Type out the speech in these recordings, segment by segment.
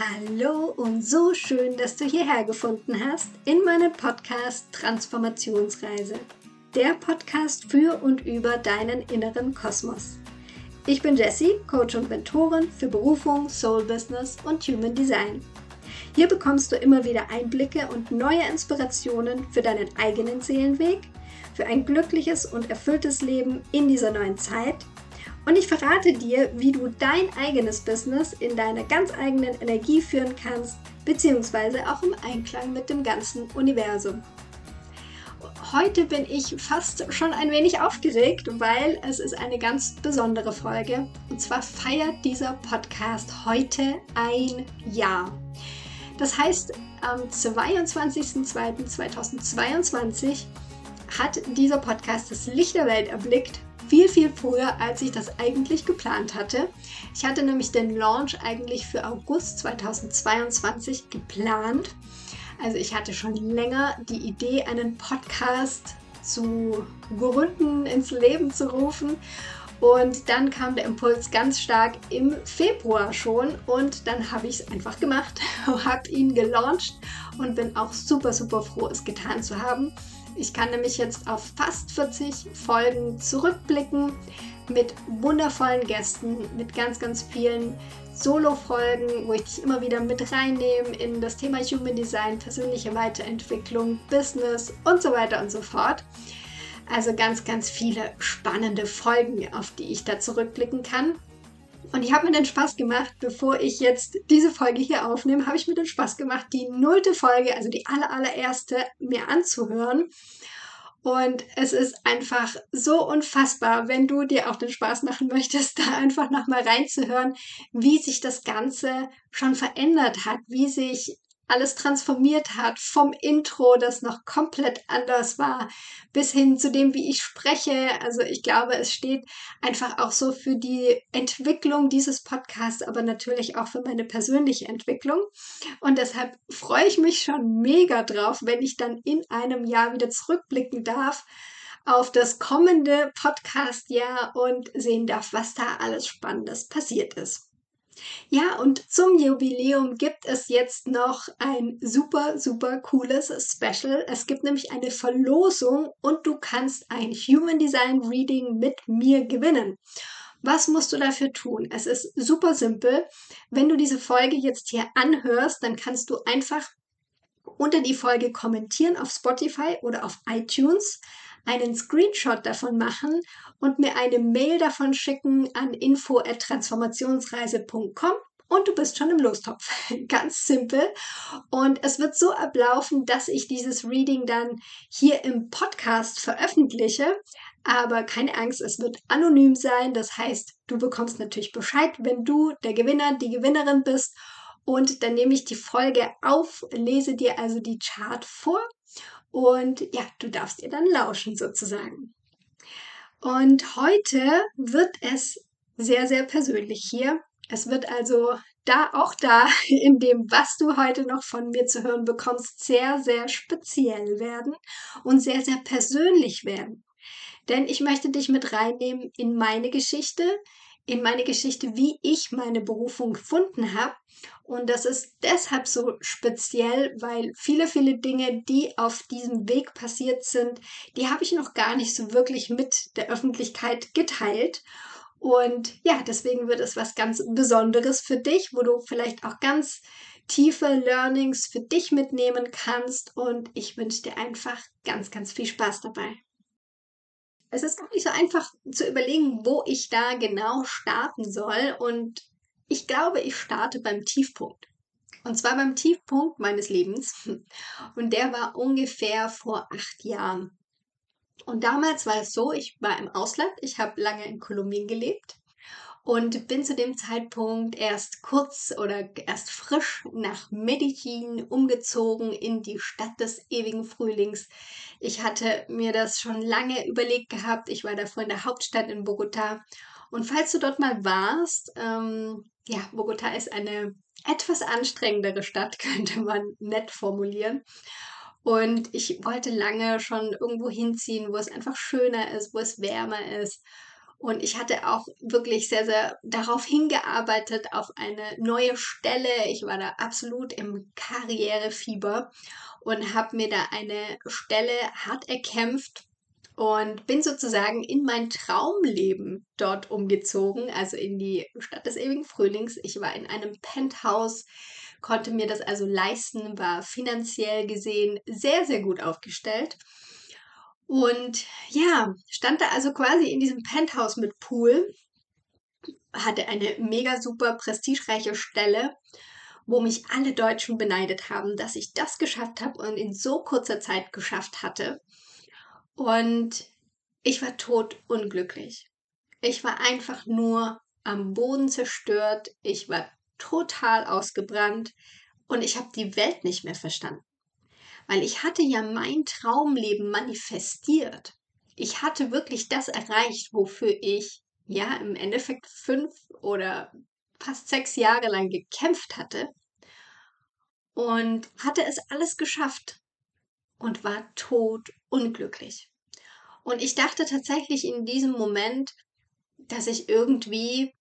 Hallo und so schön, dass du hierher gefunden hast in meinem Podcast Transformationsreise. Der Podcast für und über deinen inneren Kosmos. Ich bin Jessie, Coach und Mentorin für Berufung, Soul Business und Human Design. Hier bekommst du immer wieder Einblicke und neue Inspirationen für deinen eigenen Seelenweg, für ein glückliches und erfülltes Leben in dieser neuen Zeit und ich verrate dir, wie du dein eigenes Business in deiner ganz eigenen Energie führen kannst, beziehungsweise auch im Einklang mit dem ganzen Universum. Heute bin ich fast schon ein wenig aufgeregt, weil es ist eine ganz besondere Folge. Und zwar feiert dieser Podcast heute ein Jahr. Das heißt, am 22.02.2022 hat dieser Podcast das Licht der Welt erblickt viel, viel früher, als ich das eigentlich geplant hatte. Ich hatte nämlich den Launch eigentlich für August 2022 geplant. Also ich hatte schon länger die Idee, einen Podcast zu gründen, ins Leben zu rufen. Und dann kam der Impuls ganz stark im Februar schon und dann habe ich es einfach gemacht, habe ihn gelauncht und bin auch super, super froh, es getan zu haben. Ich kann nämlich jetzt auf fast 40 Folgen zurückblicken mit wundervollen Gästen, mit ganz, ganz vielen Solo-Folgen, wo ich dich immer wieder mit reinnehme in das Thema Human Design, persönliche Weiterentwicklung, Business und so weiter und so fort. Also ganz, ganz viele spannende Folgen, auf die ich da zurückblicken kann. Und ich habe mir den Spaß gemacht, bevor ich jetzt diese Folge hier aufnehme, habe ich mir den Spaß gemacht, die nullte Folge, also die aller, allererste, mir anzuhören. Und es ist einfach so unfassbar, wenn du dir auch den Spaß machen möchtest, da einfach nochmal reinzuhören, wie sich das Ganze schon verändert hat, wie sich alles transformiert hat, vom Intro, das noch komplett anders war, bis hin zu dem, wie ich spreche. Also ich glaube, es steht einfach auch so für die Entwicklung dieses Podcasts, aber natürlich auch für meine persönliche Entwicklung. Und deshalb freue ich mich schon mega drauf, wenn ich dann in einem Jahr wieder zurückblicken darf auf das kommende Podcast-Jahr und sehen darf, was da alles Spannendes passiert ist. Ja, und zum Jubiläum gibt es jetzt noch ein super, super cooles Special. Es gibt nämlich eine Verlosung und du kannst ein Human Design Reading mit mir gewinnen. Was musst du dafür tun? Es ist super simpel. Wenn du diese Folge jetzt hier anhörst, dann kannst du einfach unter die Folge kommentieren auf Spotify oder auf iTunes einen Screenshot davon machen und mir eine Mail davon schicken an info@transformationsreise.com und du bist schon im Lostopf. Ganz simpel. Und es wird so ablaufen, dass ich dieses Reading dann hier im Podcast veröffentliche. Aber keine Angst, es wird anonym sein. Das heißt, du bekommst natürlich Bescheid, wenn du der Gewinner, die Gewinnerin bist. Und dann nehme ich die Folge auf, lese dir also die Chart vor und ja, du darfst ihr dann lauschen sozusagen. Und heute wird es sehr, sehr persönlich hier. Es wird also da auch da in dem, was du heute noch von mir zu hören bekommst, sehr, sehr speziell werden und sehr, sehr persönlich werden. Denn ich möchte dich mit reinnehmen in meine Geschichte, in meine Geschichte, wie ich meine Berufung gefunden habe. Und das ist deshalb so speziell, weil viele, viele Dinge, die auf diesem Weg passiert sind, die habe ich noch gar nicht so wirklich mit der Öffentlichkeit geteilt. Und ja, deswegen wird es was ganz Besonderes für dich, wo du vielleicht auch ganz tiefe Learnings für dich mitnehmen kannst. Und ich wünsche dir einfach ganz, ganz viel Spaß dabei es ist gar nicht so einfach zu überlegen, wo ich da genau starten soll. Und ich glaube, ich starte beim Tiefpunkt. Und zwar beim Tiefpunkt meines Lebens. Und der war ungefähr vor acht Jahren. Und damals war es so, ich war im Ausland, ich habe lange in Kolumbien gelebt und bin zu dem Zeitpunkt erst kurz oder erst frisch nach Medellin umgezogen in die Stadt des ewigen Frühlings. Ich hatte mir das schon lange überlegt gehabt. Ich war davor in der Hauptstadt in Bogota. Und falls du dort mal warst, ähm, ja, Bogota ist eine etwas anstrengendere Stadt, könnte man nett formulieren. Und ich wollte lange schon irgendwo hinziehen, wo es einfach schöner ist, wo es wärmer ist. Und ich hatte auch wirklich sehr, sehr darauf hingearbeitet, auf eine neue Stelle. Ich war da absolut im Karrierefieber und habe mir da eine Stelle hart erkämpft und bin sozusagen in mein Traumleben dort umgezogen, also in die Stadt des ewigen Frühlings. Ich war in einem Penthouse, konnte mir das also leisten, war finanziell gesehen sehr, sehr gut aufgestellt. Und ja, stand da also quasi in diesem Penthouse mit Pool, hatte eine mega super prestigereiche Stelle, wo mich alle Deutschen beneidet haben, dass ich das geschafft habe und in so kurzer Zeit geschafft hatte. Und ich war tot unglücklich. Ich war einfach nur am Boden zerstört. Ich war total ausgebrannt und ich habe die Welt nicht mehr verstanden. Weil ich hatte ja mein Traumleben manifestiert. Ich hatte wirklich das erreicht, wofür ich ja im Endeffekt fünf oder fast sechs Jahre lang gekämpft hatte und hatte es alles geschafft und war tot unglücklich. Und ich dachte tatsächlich in diesem Moment, dass ich irgendwie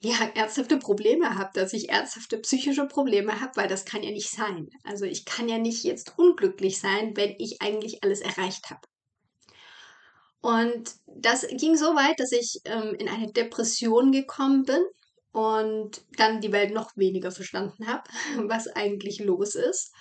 ja, ernsthafte Probleme habe, dass ich ernsthafte psychische Probleme habe, weil das kann ja nicht sein. Also ich kann ja nicht jetzt unglücklich sein, wenn ich eigentlich alles erreicht habe. Und das ging so weit, dass ich ähm, in eine Depression gekommen bin und dann die Welt noch weniger verstanden habe, was eigentlich los ist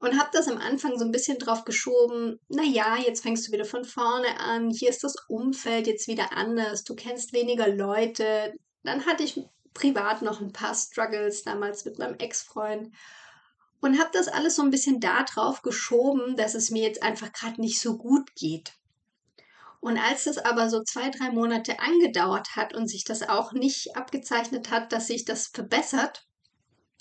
und habe das am Anfang so ein bisschen drauf geschoben, naja, jetzt fängst du wieder von vorne an, hier ist das Umfeld jetzt wieder anders, du kennst weniger Leute. Dann hatte ich privat noch ein paar Struggles damals mit meinem Ex-Freund und habe das alles so ein bisschen da drauf geschoben, dass es mir jetzt einfach gerade nicht so gut geht. Und als das aber so zwei, drei Monate angedauert hat und sich das auch nicht abgezeichnet hat, dass sich das verbessert,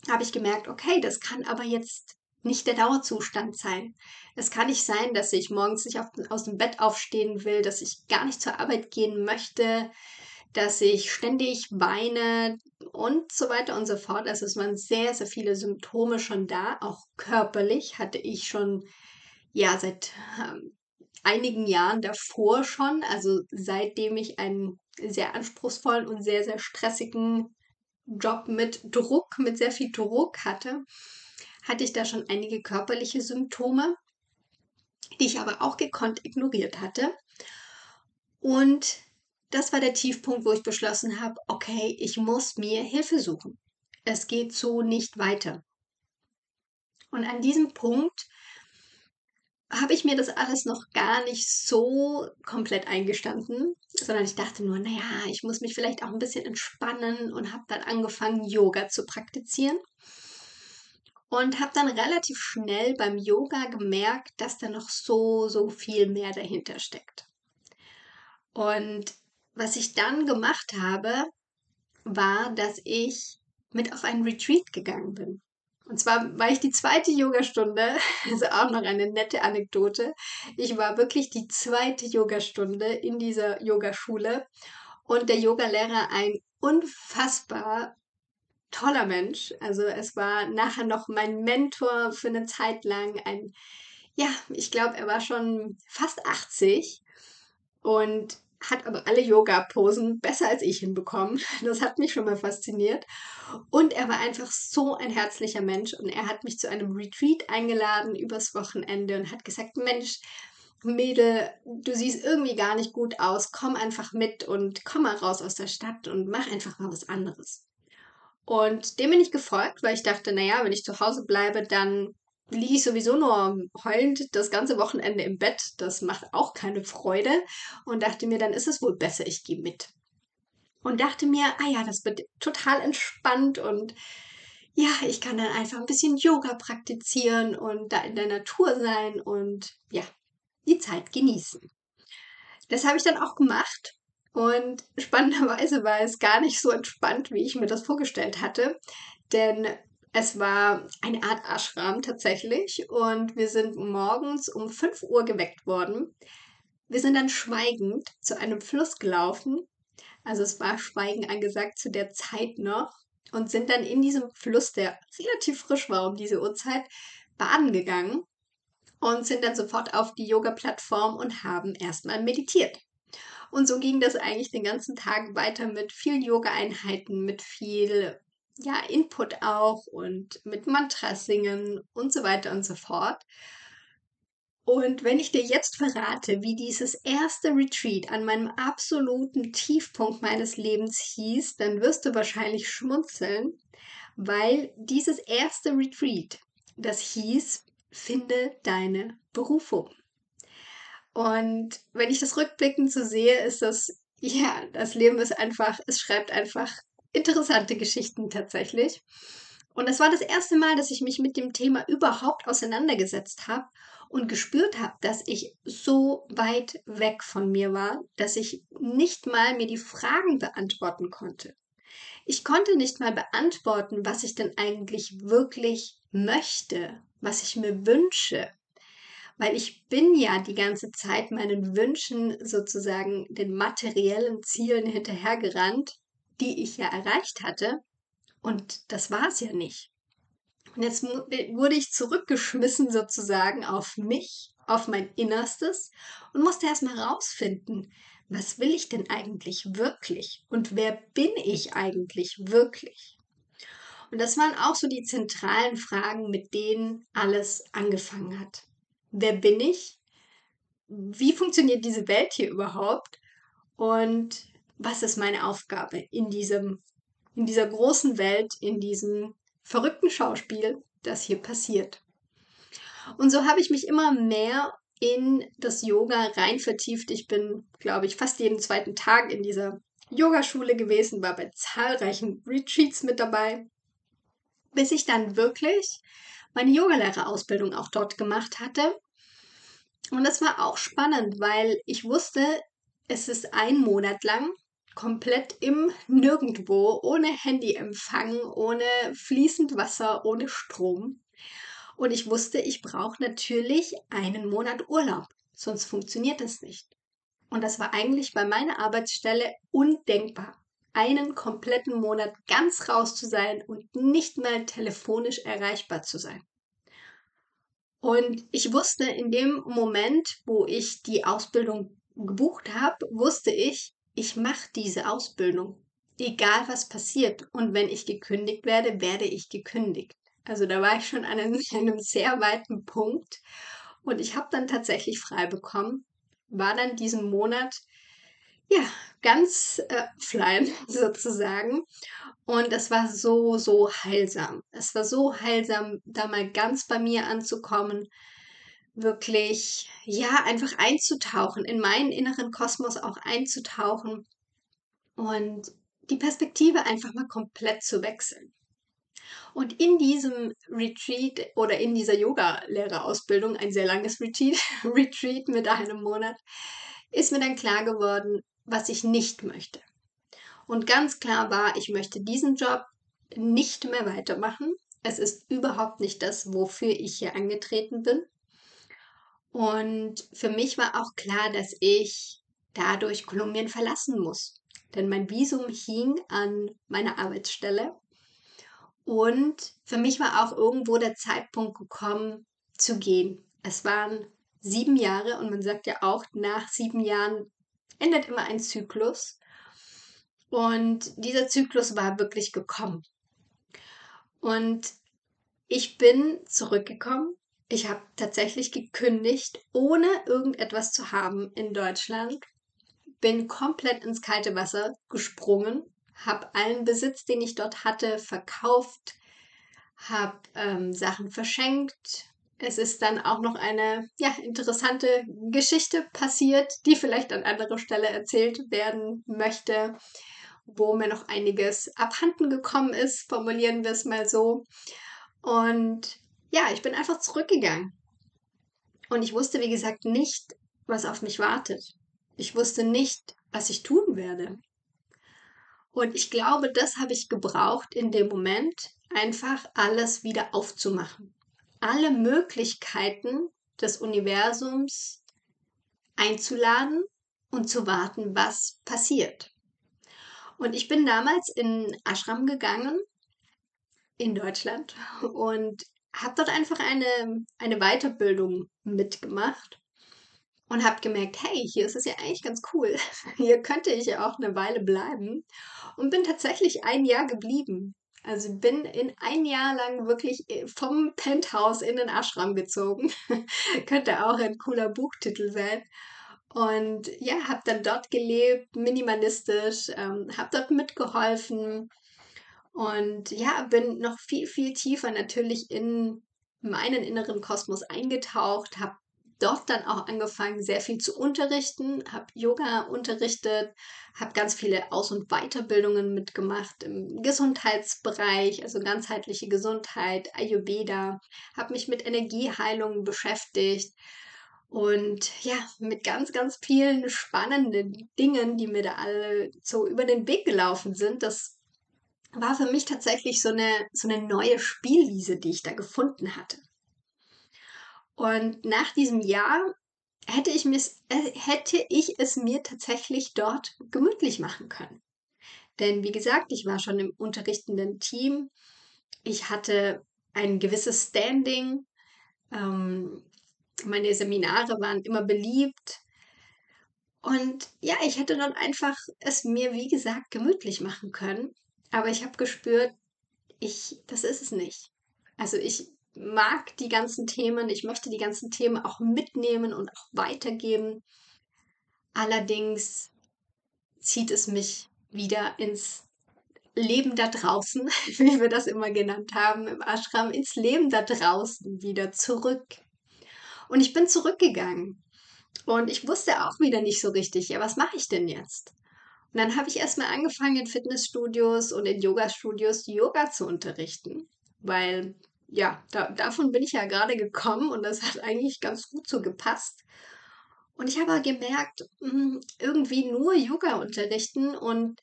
habe ich gemerkt, okay, das kann aber jetzt nicht der Dauerzustand sein. Es kann nicht sein, dass ich morgens nicht auf, aus dem Bett aufstehen will, dass ich gar nicht zur Arbeit gehen möchte, dass ich ständig weine und so weiter und so fort. Also es waren sehr, sehr viele Symptome schon da. Auch körperlich hatte ich schon, ja, seit ähm, einigen Jahren davor schon, also seitdem ich einen sehr anspruchsvollen und sehr, sehr stressigen Job mit Druck, mit sehr viel Druck hatte, hatte ich da schon einige körperliche Symptome, die ich aber auch gekonnt ignoriert hatte. Und das war der Tiefpunkt, wo ich beschlossen habe, okay, ich muss mir Hilfe suchen. Es geht so nicht weiter. Und an diesem Punkt habe ich mir das alles noch gar nicht so komplett eingestanden, sondern ich dachte nur, naja, ich muss mich vielleicht auch ein bisschen entspannen und habe dann angefangen, Yoga zu praktizieren und habe dann relativ schnell beim Yoga gemerkt, dass da noch so, so viel mehr dahinter steckt. Und was ich dann gemacht habe, war, dass ich mit auf einen Retreat gegangen bin. Und zwar war ich die zweite Yogastunde, also auch noch eine nette Anekdote. Ich war wirklich die zweite Yogastunde in dieser Yogaschule und der Yogalehrer ein unfassbar toller Mensch. Also es war nachher noch mein Mentor für eine Zeit lang. Ein, ja, ich glaube, er war schon fast 80 und hat aber alle Yoga-Posen besser als ich hinbekommen. Das hat mich schon mal fasziniert. Und er war einfach so ein herzlicher Mensch und er hat mich zu einem Retreat eingeladen übers Wochenende und hat gesagt, Mensch, Mädel, du siehst irgendwie gar nicht gut aus, komm einfach mit und komm mal raus aus der Stadt und mach einfach mal was anderes. Und dem bin ich gefolgt, weil ich dachte, naja, wenn ich zu Hause bleibe, dann liege ich sowieso nur heulend das ganze Wochenende im Bett. Das macht auch keine Freude. Und dachte mir, dann ist es wohl besser, ich gehe mit. Und dachte mir, ah ja, das wird total entspannt und ja, ich kann dann einfach ein bisschen Yoga praktizieren und da in der Natur sein und ja, die Zeit genießen. Das habe ich dann auch gemacht und spannenderweise war es gar nicht so entspannt, wie ich mir das vorgestellt hatte. Denn es war eine Art Ashram tatsächlich. Und wir sind morgens um 5 Uhr geweckt worden. Wir sind dann schweigend zu einem Fluss gelaufen. Also es war Schweigen angesagt zu der Zeit noch. Und sind dann in diesem Fluss, der relativ frisch war um diese Uhrzeit, baden gegangen. Und sind dann sofort auf die Yoga-Plattform und haben erstmal meditiert. Und so ging das eigentlich den ganzen Tag weiter mit viel Yoga-Einheiten, mit viel ja, Input auch und mit Mantras singen und so weiter und so fort. Und wenn ich dir jetzt verrate, wie dieses erste Retreat an meinem absoluten Tiefpunkt meines Lebens hieß, dann wirst du wahrscheinlich schmunzeln, weil dieses erste Retreat, das hieß, finde deine Berufung. Und wenn ich das rückblickend so sehe, ist das, ja, das Leben ist einfach, es schreibt einfach interessante Geschichten tatsächlich. Und es war das erste Mal, dass ich mich mit dem Thema überhaupt auseinandergesetzt habe und gespürt habe, dass ich so weit weg von mir war, dass ich nicht mal mir die Fragen beantworten konnte. Ich konnte nicht mal beantworten, was ich denn eigentlich wirklich möchte, was ich mir wünsche. Weil ich bin ja die ganze Zeit meinen Wünschen sozusagen den materiellen Zielen hinterhergerannt, die ich ja erreicht hatte. Und das war es ja nicht. Und jetzt wurde ich zurückgeschmissen sozusagen auf mich, auf mein Innerstes und musste erstmal rausfinden, was will ich denn eigentlich wirklich und wer bin ich eigentlich wirklich? Und das waren auch so die zentralen Fragen, mit denen alles angefangen hat. Wer bin ich? Wie funktioniert diese Welt hier überhaupt? Und was ist meine Aufgabe in diesem, in dieser großen Welt, in diesem verrückten Schauspiel, das hier passiert. Und so habe ich mich immer mehr in das Yoga rein vertieft. Ich bin, glaube ich, fast jeden zweiten Tag in dieser Yogaschule gewesen, war bei zahlreichen Retreats mit dabei, bis ich dann wirklich meine Yogalehrerausbildung auch dort gemacht hatte. Und das war auch spannend, weil ich wusste, es ist ein Monat lang komplett im Nirgendwo, ohne Handyempfang, ohne fließend Wasser, ohne Strom. Und ich wusste, ich brauche natürlich einen Monat Urlaub, sonst funktioniert das nicht. Und das war eigentlich bei meiner Arbeitsstelle undenkbar, einen kompletten Monat ganz raus zu sein und nicht mal telefonisch erreichbar zu sein. Und ich wusste in dem Moment, wo ich die Ausbildung gebucht habe, wusste ich, ich mache diese Ausbildung, egal was passiert. Und wenn ich gekündigt werde, werde ich gekündigt. Also da war ich schon an einem, einem sehr weiten Punkt. Und ich habe dann tatsächlich frei bekommen, war dann diesen Monat ja ganz äh, offline sozusagen. Und es war so, so heilsam. Es war so heilsam, da mal ganz bei mir anzukommen, wirklich, ja, einfach einzutauchen, in meinen inneren Kosmos auch einzutauchen und die Perspektive einfach mal komplett zu wechseln. Und in diesem Retreat oder in dieser Yoga-Lehrerausbildung, ein sehr langes Retreat, Retreat mit einem Monat, ist mir dann klar geworden, was ich nicht möchte. Und ganz klar war, ich möchte diesen Job nicht mehr weitermachen. Es ist überhaupt nicht das, wofür ich hier angetreten bin. Und für mich war auch klar, dass ich dadurch Kolumbien verlassen muss. Denn mein Visum hing an meiner Arbeitsstelle. Und für mich war auch irgendwo der Zeitpunkt gekommen, zu gehen. Es waren sieben Jahre und man sagt ja auch, nach sieben Jahren endet immer ein Zyklus. Und dieser Zyklus war wirklich gekommen. Und ich bin zurückgekommen ich habe tatsächlich gekündigt, ohne irgendetwas zu haben in Deutschland. Bin komplett ins kalte Wasser gesprungen, habe allen Besitz, den ich dort hatte, verkauft, habe ähm, Sachen verschenkt. Es ist dann auch noch eine ja, interessante Geschichte passiert, die vielleicht an anderer Stelle erzählt werden möchte, wo mir noch einiges abhanden gekommen ist, formulieren wir es mal so. Und ja, ich bin einfach zurückgegangen. Und ich wusste, wie gesagt, nicht, was auf mich wartet. Ich wusste nicht, was ich tun werde. Und ich glaube, das habe ich gebraucht in dem Moment, einfach alles wieder aufzumachen. Alle Möglichkeiten des Universums einzuladen und zu warten, was passiert. Und ich bin damals in Ashram gegangen in Deutschland und habe dort einfach eine, eine Weiterbildung mitgemacht. und habe gemerkt, hey, hier ist es ja eigentlich ganz cool. Hier könnte ich ja auch eine Weile bleiben und bin tatsächlich ein Jahr geblieben. Also bin in ein Jahr lang wirklich äh, vom Penthouse in den Ashram gezogen. Könnte auch ein cooler Buchtitel sein. Und ja, habe dann dort gelebt, minimalistisch, ähm, habe dort mitgeholfen und ja, bin noch viel, viel tiefer natürlich in meinen inneren Kosmos eingetaucht, habe dort dann auch angefangen, sehr viel zu unterrichten, habe Yoga unterrichtet, habe ganz viele Aus- und Weiterbildungen mitgemacht im Gesundheitsbereich, also ganzheitliche Gesundheit, Ayurveda, habe mich mit Energieheilung beschäftigt und ja, mit ganz, ganz vielen spannenden Dingen, die mir da alle so über den Weg gelaufen sind. Das war für mich tatsächlich so eine, so eine neue Spielwiese, die ich da gefunden hatte. Und nach diesem Jahr hätte ich, mis, äh, hätte ich es mir tatsächlich dort gemütlich machen können. Denn wie gesagt, ich war schon im unterrichtenden Team. Ich hatte ein gewisses Standing. Ähm, meine Seminare waren immer beliebt. Und ja, ich hätte dann einfach es mir, wie gesagt, gemütlich machen können. Aber ich habe gespürt, ich, das ist es nicht. Also ich mag die ganzen Themen, ich möchte die ganzen Themen auch mitnehmen und auch weitergeben. Allerdings zieht es mich wieder ins Leben da draußen, wie wir das immer genannt haben im Ashram, ins Leben da draußen wieder zurück. Und ich bin zurückgegangen. Und ich wusste auch wieder nicht so richtig, ja, was mache ich denn jetzt? Und dann habe ich erstmal angefangen, in Fitnessstudios und in Yoga-Studios Yoga zu unterrichten, weil ja, da, davon bin ich ja gerade gekommen und das hat eigentlich ganz gut so gepasst. Und ich habe gemerkt, hm, irgendwie nur Yoga unterrichten und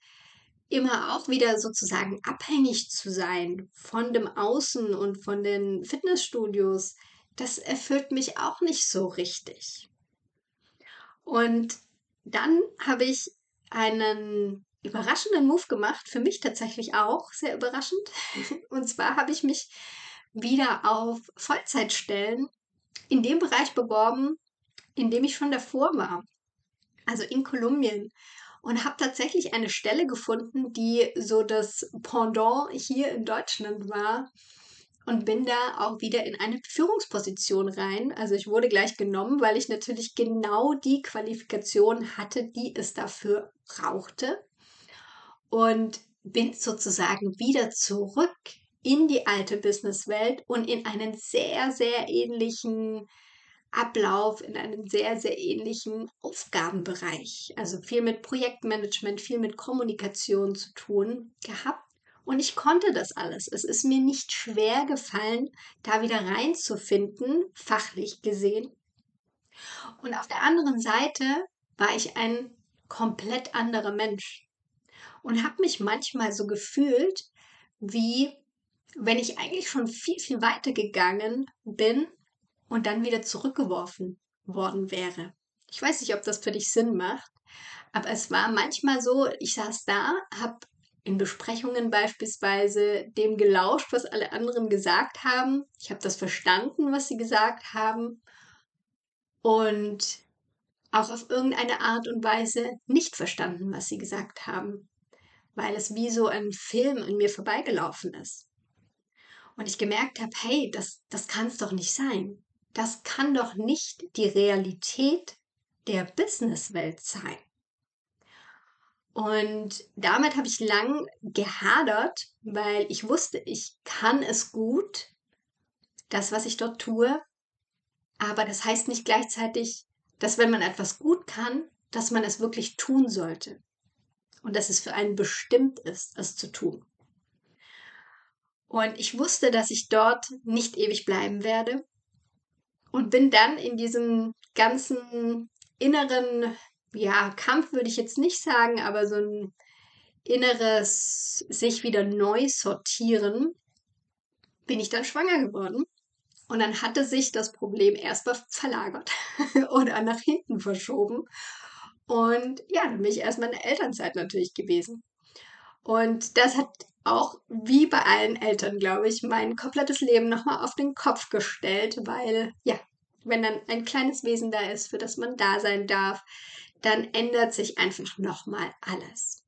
immer auch wieder sozusagen abhängig zu sein von dem Außen und von den Fitnessstudios, das erfüllt mich auch nicht so richtig. Und dann habe ich einen überraschenden Move gemacht, für mich tatsächlich auch sehr überraschend. Und zwar habe ich mich wieder auf Vollzeitstellen in dem Bereich beworben, in dem ich schon davor war. Also in Kolumbien. Und habe tatsächlich eine Stelle gefunden, die so das Pendant hier in Deutschland war. Und bin da auch wieder in eine Führungsposition rein. Also ich wurde gleich genommen, weil ich natürlich genau die Qualifikation hatte, die es dafür brauchte. Und bin sozusagen wieder zurück in die alte Businesswelt und in einen sehr, sehr ähnlichen Ablauf, in einem sehr, sehr ähnlichen Aufgabenbereich. Also viel mit Projektmanagement, viel mit Kommunikation zu tun gehabt. Und ich konnte das alles. Es ist mir nicht schwer gefallen, da wieder reinzufinden, fachlich gesehen. Und auf der anderen Seite war ich ein komplett anderer Mensch und habe mich manchmal so gefühlt, wie wenn ich eigentlich schon viel, viel weiter gegangen bin und dann wieder zurückgeworfen worden wäre. Ich weiß nicht, ob das für dich Sinn macht, aber es war manchmal so, ich saß da, habe in Besprechungen beispielsweise dem gelauscht, was alle anderen gesagt haben. Ich habe das verstanden, was sie gesagt haben und auch auf irgendeine Art und Weise nicht verstanden, was sie gesagt haben, weil es wie so ein Film an mir vorbeigelaufen ist und ich gemerkt habe, hey, das, das kann es doch nicht sein. Das kann doch nicht die Realität der Businesswelt sein. Und damit habe ich lang gehadert, weil ich wusste, ich kann es gut, das, was ich dort tue. Aber das heißt nicht gleichzeitig, dass wenn man etwas gut kann, dass man es wirklich tun sollte. Und dass es für einen bestimmt ist, es zu tun. Und ich wusste, dass ich dort nicht ewig bleiben werde. Und bin dann in diesem ganzen inneren, ja, Kampf würde ich jetzt nicht sagen, aber so ein inneres sich wieder neu sortieren, bin ich dann schwanger geworden. Und dann hatte sich das Problem erstmal verlagert oder nach hinten verschoben. Und ja, dann bin ich erstmal in der Elternzeit natürlich gewesen. Und das hat auch wie bei allen Eltern, glaube ich, mein komplettes Leben nochmal auf den Kopf gestellt, weil ja, wenn dann ein kleines Wesen da ist, für das man da sein darf, dann ändert sich einfach nochmal alles.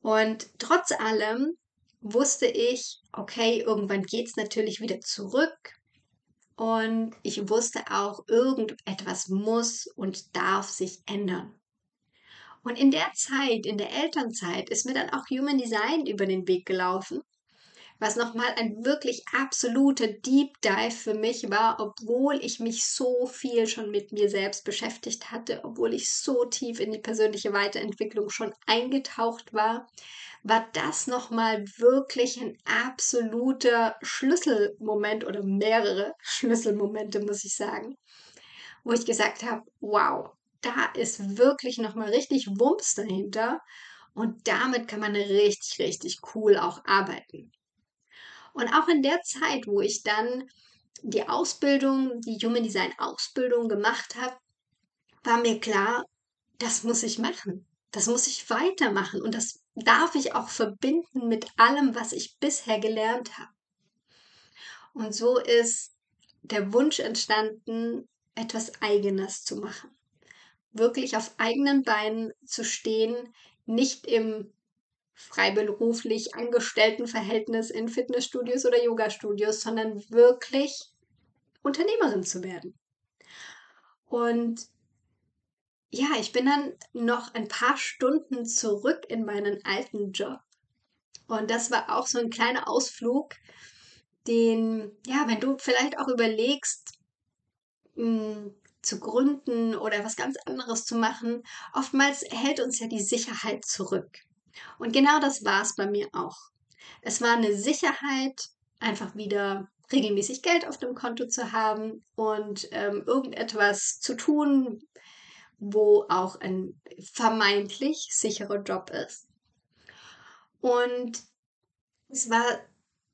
Und trotz allem wusste ich, okay, irgendwann geht es natürlich wieder zurück. Und ich wusste auch, irgendetwas muss und darf sich ändern. Und in der Zeit, in der Elternzeit, ist mir dann auch Human Design über den Weg gelaufen was nochmal ein wirklich absoluter Deep Dive für mich war, obwohl ich mich so viel schon mit mir selbst beschäftigt hatte, obwohl ich so tief in die persönliche Weiterentwicklung schon eingetaucht war, war das nochmal wirklich ein absoluter Schlüsselmoment oder mehrere Schlüsselmomente, muss ich sagen, wo ich gesagt habe, wow, da ist wirklich nochmal richtig Wumms dahinter. Und damit kann man richtig, richtig cool auch arbeiten. Und auch in der Zeit, wo ich dann die Ausbildung, die Human Design Ausbildung gemacht habe, war mir klar, das muss ich machen. Das muss ich weitermachen und das darf ich auch verbinden mit allem, was ich bisher gelernt habe. Und so ist der Wunsch entstanden, etwas Eigenes zu machen. Wirklich auf eigenen Beinen zu stehen, nicht im freiberuflich Angestelltenverhältnis in Fitnessstudios oder Yogastudios, sondern wirklich Unternehmerin zu werden. Und ja, ich bin dann noch ein paar Stunden zurück in meinen alten Job. Und das war auch so ein kleiner Ausflug, den, ja, wenn du vielleicht auch überlegst, mh, hm, zu gründen oder was ganz anderes zu machen, oftmals hält uns ja die Sicherheit zurück. Und genau das war es bei mir auch. Es war eine Sicherheit, einfach wieder regelmäßig Geld auf dem Konto zu haben und ähm, irgendetwas zu tun, wo auch ein vermeintlich sicherer Job ist. Und es war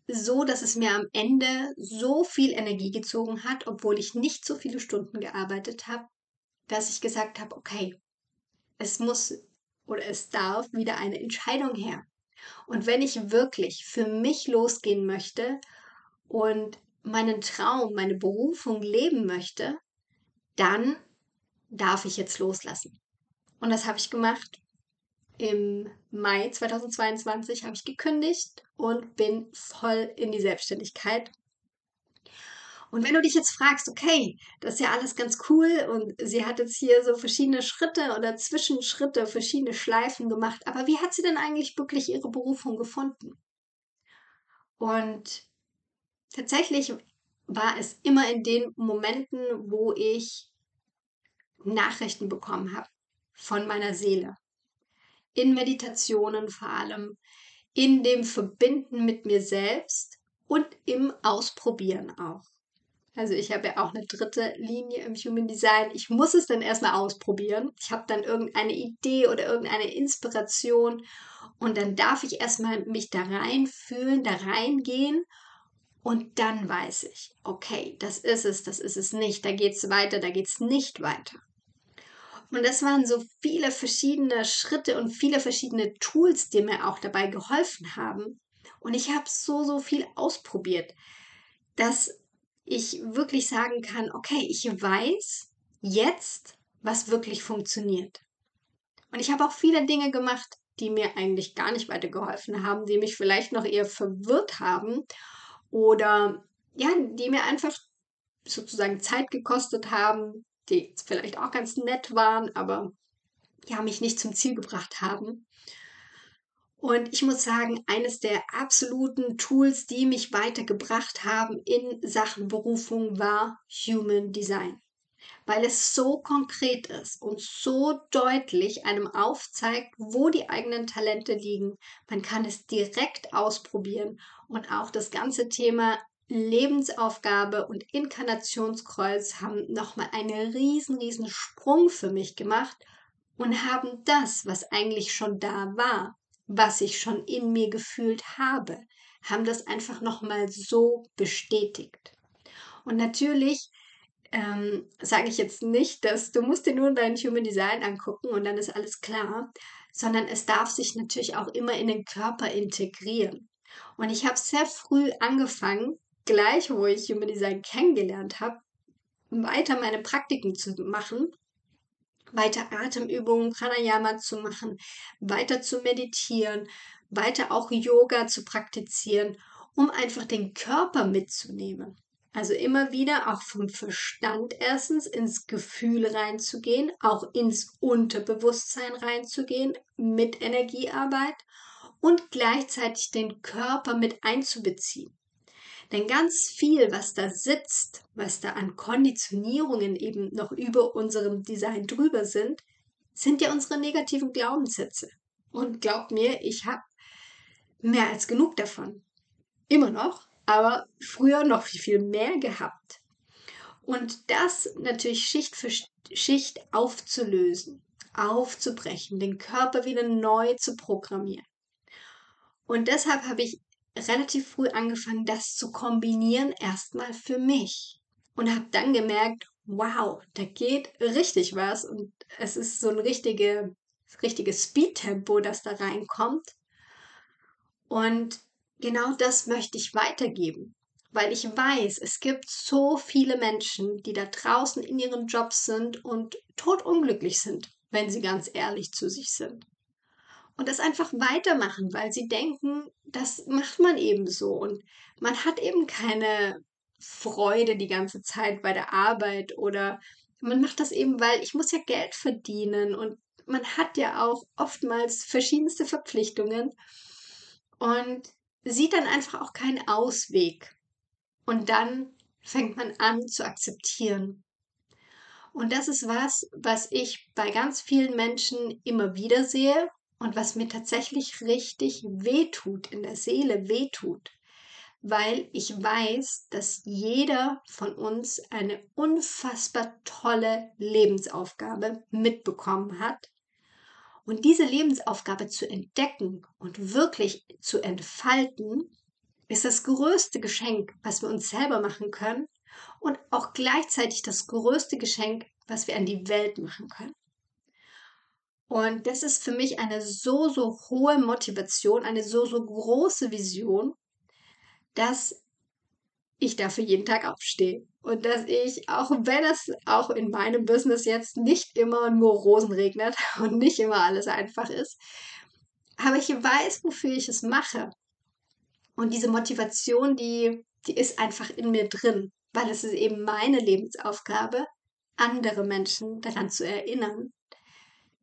so, dass es mir am Ende so viel Energie gezogen hat, obwohl ich nicht so viele Stunden gearbeitet habe, dass ich gesagt habe, okay, es muss oder es darf wieder eine Entscheidung her. Und wenn ich wirklich für mich losgehen möchte und meinen Traum, meine Berufung leben möchte, dann darf ich jetzt loslassen. Und das habe ich gemacht. Im Mai 2022 habe ich gekündigt und bin voll in die Selbstständigkeit und wenn du dich jetzt fragst, okay, das ist ja alles ganz cool und sie hat jetzt hier so verschiedene Schritte oder Zwischenschritte, verschiedene Schleifen gemacht, aber wie hat sie denn eigentlich wirklich ihre Berufung gefunden? Und tatsächlich war es immer in den Momenten, wo ich Nachrichten bekommen habe von meiner Seele. In Meditationen vor allem, in dem Verbinden mit mir selbst und im Ausprobieren auch. Also ich habe ja auch eine dritte Linie im Human Design. Ich muss es dann erstmal ausprobieren. Ich habe dann irgendeine Idee oder irgendeine Inspiration und dann darf ich erstmal mich da reinfühlen, da reingehen und dann weiß ich, okay, das ist es, das ist es nicht, da geht es weiter, da geht es nicht weiter. Und das waren so viele verschiedene Schritte und viele verschiedene Tools, die mir auch dabei geholfen haben. Und ich habe so, so viel ausprobiert, dass ich wirklich sagen kann, okay, ich weiß jetzt, was wirklich funktioniert. Und ich habe auch viele Dinge gemacht, die mir eigentlich gar nicht weitergeholfen haben, die mich vielleicht noch eher verwirrt haben oder ja, die mir einfach sozusagen Zeit gekostet haben, die vielleicht auch ganz nett waren, aber ja, mich nicht zum Ziel gebracht haben. Und ich muss sagen, eines der absoluten Tools, die mich weitergebracht haben in Sachen Berufung, war Human Design. Weil es so konkret ist und so deutlich einem aufzeigt, wo die eigenen Talente liegen. Man kann es direkt ausprobieren und auch das ganze Thema Lebensaufgabe und Inkarnationskreuz haben nochmal einen riesen, riesen Sprung für mich gemacht und haben das, was eigentlich schon da war, was ich schon in mir gefühlt habe, haben das einfach nochmal so bestätigt. Und natürlich ähm, sage ich jetzt nicht, dass du musst dir nur dein Human Design angucken und dann ist alles klar, sondern es darf sich natürlich auch immer in den Körper integrieren. Und ich habe sehr früh angefangen, gleich wo ich Human Design kennengelernt habe, weiter meine Praktiken zu machen, weiter Atemübungen, Pranayama zu machen, weiter zu meditieren, weiter auch Yoga zu praktizieren, um einfach den Körper mitzunehmen. Also immer wieder auch vom Verstand erstens ins Gefühl reinzugehen, auch ins Unterbewusstsein reinzugehen mit Energiearbeit und gleichzeitig den Körper mit einzubeziehen. Denn ganz viel, was da sitzt, was da an Konditionierungen eben noch über unserem Design drüber sind, sind ja unsere negativen Glaubenssätze. Und glaubt mir, ich habe mehr als genug davon. Immer noch, aber früher noch viel, viel mehr gehabt. Und das natürlich Schicht für Schicht aufzulösen, aufzubrechen, den Körper wieder neu zu programmieren. Und deshalb habe ich relativ früh angefangen, das zu kombinieren, erstmal für mich. Und habe dann gemerkt, wow, da geht richtig was und es ist so ein richtige, richtiges Speedtempo, das da reinkommt. Und genau das möchte ich weitergeben, weil ich weiß, es gibt so viele Menschen, die da draußen in ihren Jobs sind und totunglücklich sind, wenn sie ganz ehrlich zu sich sind. Und das einfach weitermachen, weil sie denken, das macht man eben so und man hat eben keine Freude die ganze Zeit bei der Arbeit oder man macht das eben, weil ich muss ja Geld verdienen und man hat ja auch oftmals verschiedenste Verpflichtungen und sieht dann einfach auch keinen Ausweg. Und dann fängt man an zu akzeptieren. Und das ist was, was ich bei ganz vielen Menschen immer wieder sehe und was mir tatsächlich richtig wehtut, in der Seele wehtut. Weil ich weiß, dass jeder von uns eine unfassbar tolle Lebensaufgabe mitbekommen hat und diese Lebensaufgabe zu entdecken und wirklich zu entfalten, ist das größte Geschenk, was wir uns selber machen können und auch gleichzeitig das größte Geschenk, was wir an die Welt machen können. Und das ist für mich eine so, so hohe Motivation, eine so, so große Vision, dass ich dafür jeden Tag aufstehe. Und dass ich, auch wenn es auch in meinem Business jetzt nicht immer nur Rosen regnet und nicht immer alles einfach ist, aber ich weiß, wofür ich es mache. Und diese Motivation, die, die ist einfach in mir drin, weil es ist eben meine Lebensaufgabe, andere Menschen daran zu erinnern,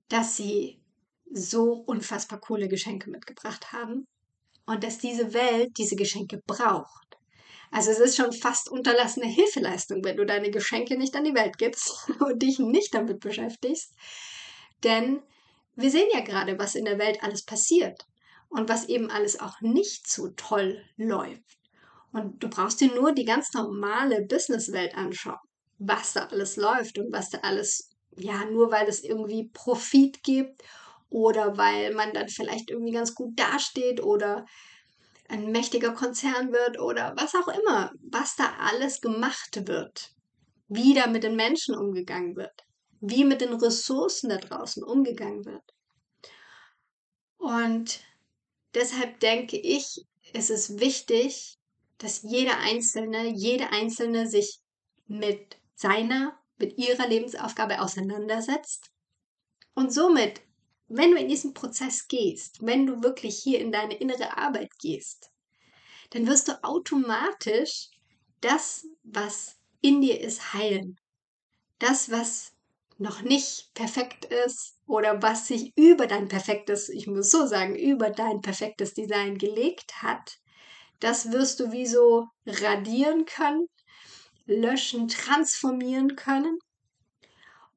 dass sie so unfassbar coole Geschenke mitgebracht haben und dass diese Welt diese Geschenke braucht. Also es ist schon fast unterlassene Hilfeleistung, wenn du deine Geschenke nicht an die Welt gibst und dich nicht damit beschäftigst. Denn wir sehen ja gerade, was in der Welt alles passiert und was eben alles auch nicht so toll läuft. Und du brauchst dir nur die ganz normale Businesswelt anschauen, was da alles läuft und was da alles, ja, nur weil es irgendwie Profit gibt oder weil man dann vielleicht irgendwie ganz gut dasteht oder ein mächtiger Konzern wird oder was auch immer, was da alles gemacht wird, wie da mit den Menschen umgegangen wird, wie mit den Ressourcen da draußen umgegangen wird. Und deshalb denke ich, es ist wichtig, dass jeder Einzelne, jede Einzelne sich mit seiner, mit ihrer Lebensaufgabe auseinandersetzt und somit wenn du in diesen Prozess gehst, wenn du wirklich hier in deine innere Arbeit gehst, dann wirst du automatisch das, was in dir ist, heilen. Das, was noch nicht perfekt ist oder was sich über dein perfektes, ich muss so sagen, über dein perfektes Design gelegt hat, das wirst du wie so radieren können, löschen, transformieren können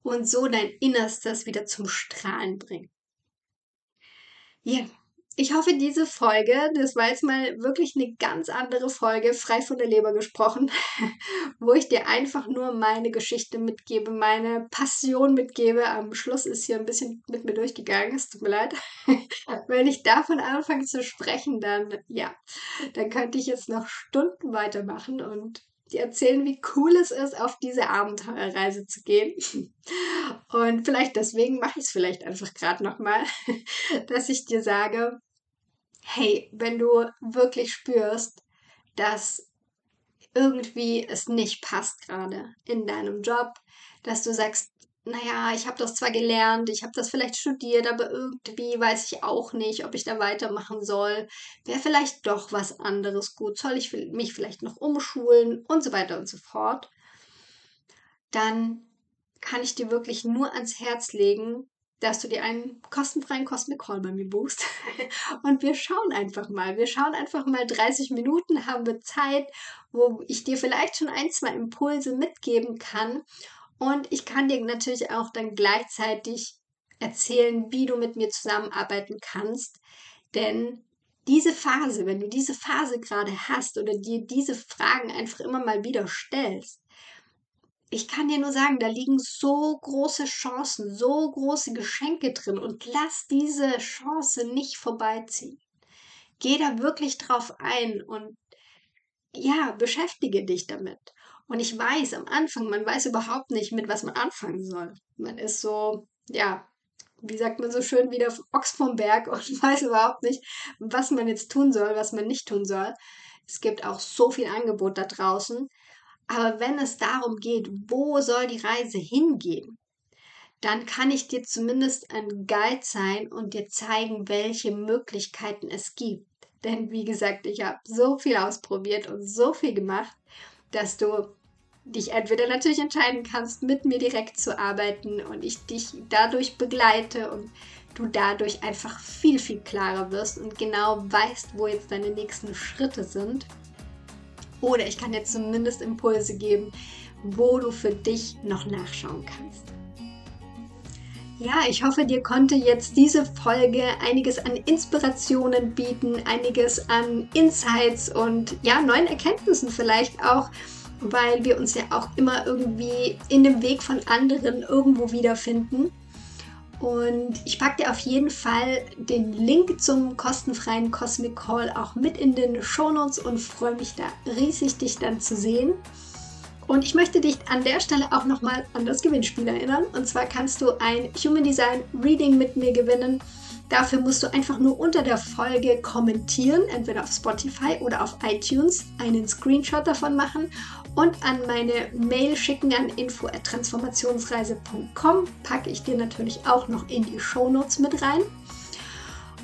und so dein Innerstes wieder zum Strahlen bringen. Ja, ich hoffe, diese Folge, das war jetzt mal wirklich eine ganz andere Folge, frei von der Leber gesprochen, wo ich dir einfach nur meine Geschichte mitgebe, meine Passion mitgebe. Am Schluss ist hier ein bisschen mit mir durchgegangen, es tut mir leid. Wenn ich davon anfange zu sprechen, dann ja, dann könnte ich jetzt noch Stunden weitermachen und die erzählen, wie cool es ist, auf diese Abenteuerreise zu gehen. Und vielleicht deswegen mache ich es vielleicht einfach gerade nochmal, dass ich dir sage, hey, wenn du wirklich spürst, dass irgendwie es nicht passt gerade in deinem Job, dass du sagst, naja, ich habe das zwar gelernt, ich habe das vielleicht studiert, aber irgendwie weiß ich auch nicht, ob ich da weitermachen soll. Wäre vielleicht doch was anderes gut? Soll ich mich vielleicht noch umschulen und so weiter und so fort? Dann kann ich dir wirklich nur ans Herz legen, dass du dir einen kostenfreien Cosmic Call bei mir buchst. Und wir schauen einfach mal. Wir schauen einfach mal 30 Minuten haben wir Zeit, wo ich dir vielleicht schon ein, zwei Impulse mitgeben kann und ich kann dir natürlich auch dann gleichzeitig erzählen, wie du mit mir zusammenarbeiten kannst. Denn diese Phase, wenn du diese Phase gerade hast oder dir diese Fragen einfach immer mal wieder stellst, ich kann dir nur sagen, da liegen so große Chancen, so große Geschenke drin und lass diese Chance nicht vorbeiziehen. Geh da wirklich drauf ein und ja, beschäftige dich damit. Und ich weiß am Anfang, man weiß überhaupt nicht, mit was man anfangen soll. Man ist so, ja, wie sagt man so schön, wieder Ochs vom Berg und weiß überhaupt nicht, was man jetzt tun soll, was man nicht tun soll. Es gibt auch so viel Angebot da draußen. Aber wenn es darum geht, wo soll die Reise hingehen, dann kann ich dir zumindest ein Guide sein und dir zeigen, welche Möglichkeiten es gibt. Denn wie gesagt, ich habe so viel ausprobiert und so viel gemacht, dass du dich entweder natürlich entscheiden kannst, mit mir direkt zu arbeiten und ich dich dadurch begleite und du dadurch einfach viel, viel klarer wirst und genau weißt, wo jetzt deine nächsten Schritte sind. Oder ich kann dir zumindest Impulse geben, wo du für dich noch nachschauen kannst. Ja, ich hoffe, dir konnte jetzt diese Folge einiges an Inspirationen bieten, einiges an Insights und ja, neuen Erkenntnissen vielleicht auch weil wir uns ja auch immer irgendwie in dem Weg von anderen irgendwo wiederfinden. Und ich packe dir auf jeden Fall den Link zum kostenfreien Cosmic Call auch mit in den Shownotes und freue mich da riesig, dich dann zu sehen. Und ich möchte dich an der Stelle auch nochmal an das Gewinnspiel erinnern. Und zwar kannst du ein Human Design Reading mit mir gewinnen. Dafür musst du einfach nur unter der Folge kommentieren, entweder auf Spotify oder auf iTunes, einen Screenshot davon machen und an meine Mail schicken an info@transformationsreise.com. Packe ich dir natürlich auch noch in die Show Notes mit rein.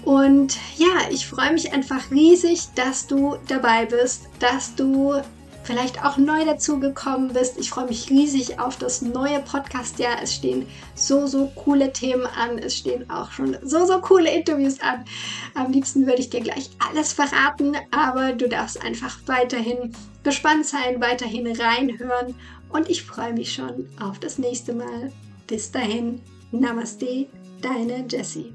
Und ja, ich freue mich einfach riesig, dass du dabei bist, dass du vielleicht auch neu dazugekommen bist. Ich freue mich riesig auf das neue Podcast-Jahr. Es stehen so, so coole Themen an. Es stehen auch schon so, so coole Interviews an. Am liebsten würde ich dir gleich alles verraten, aber du darfst einfach weiterhin gespannt sein, weiterhin reinhören. Und ich freue mich schon auf das nächste Mal. Bis dahin, Namaste, deine Jessie.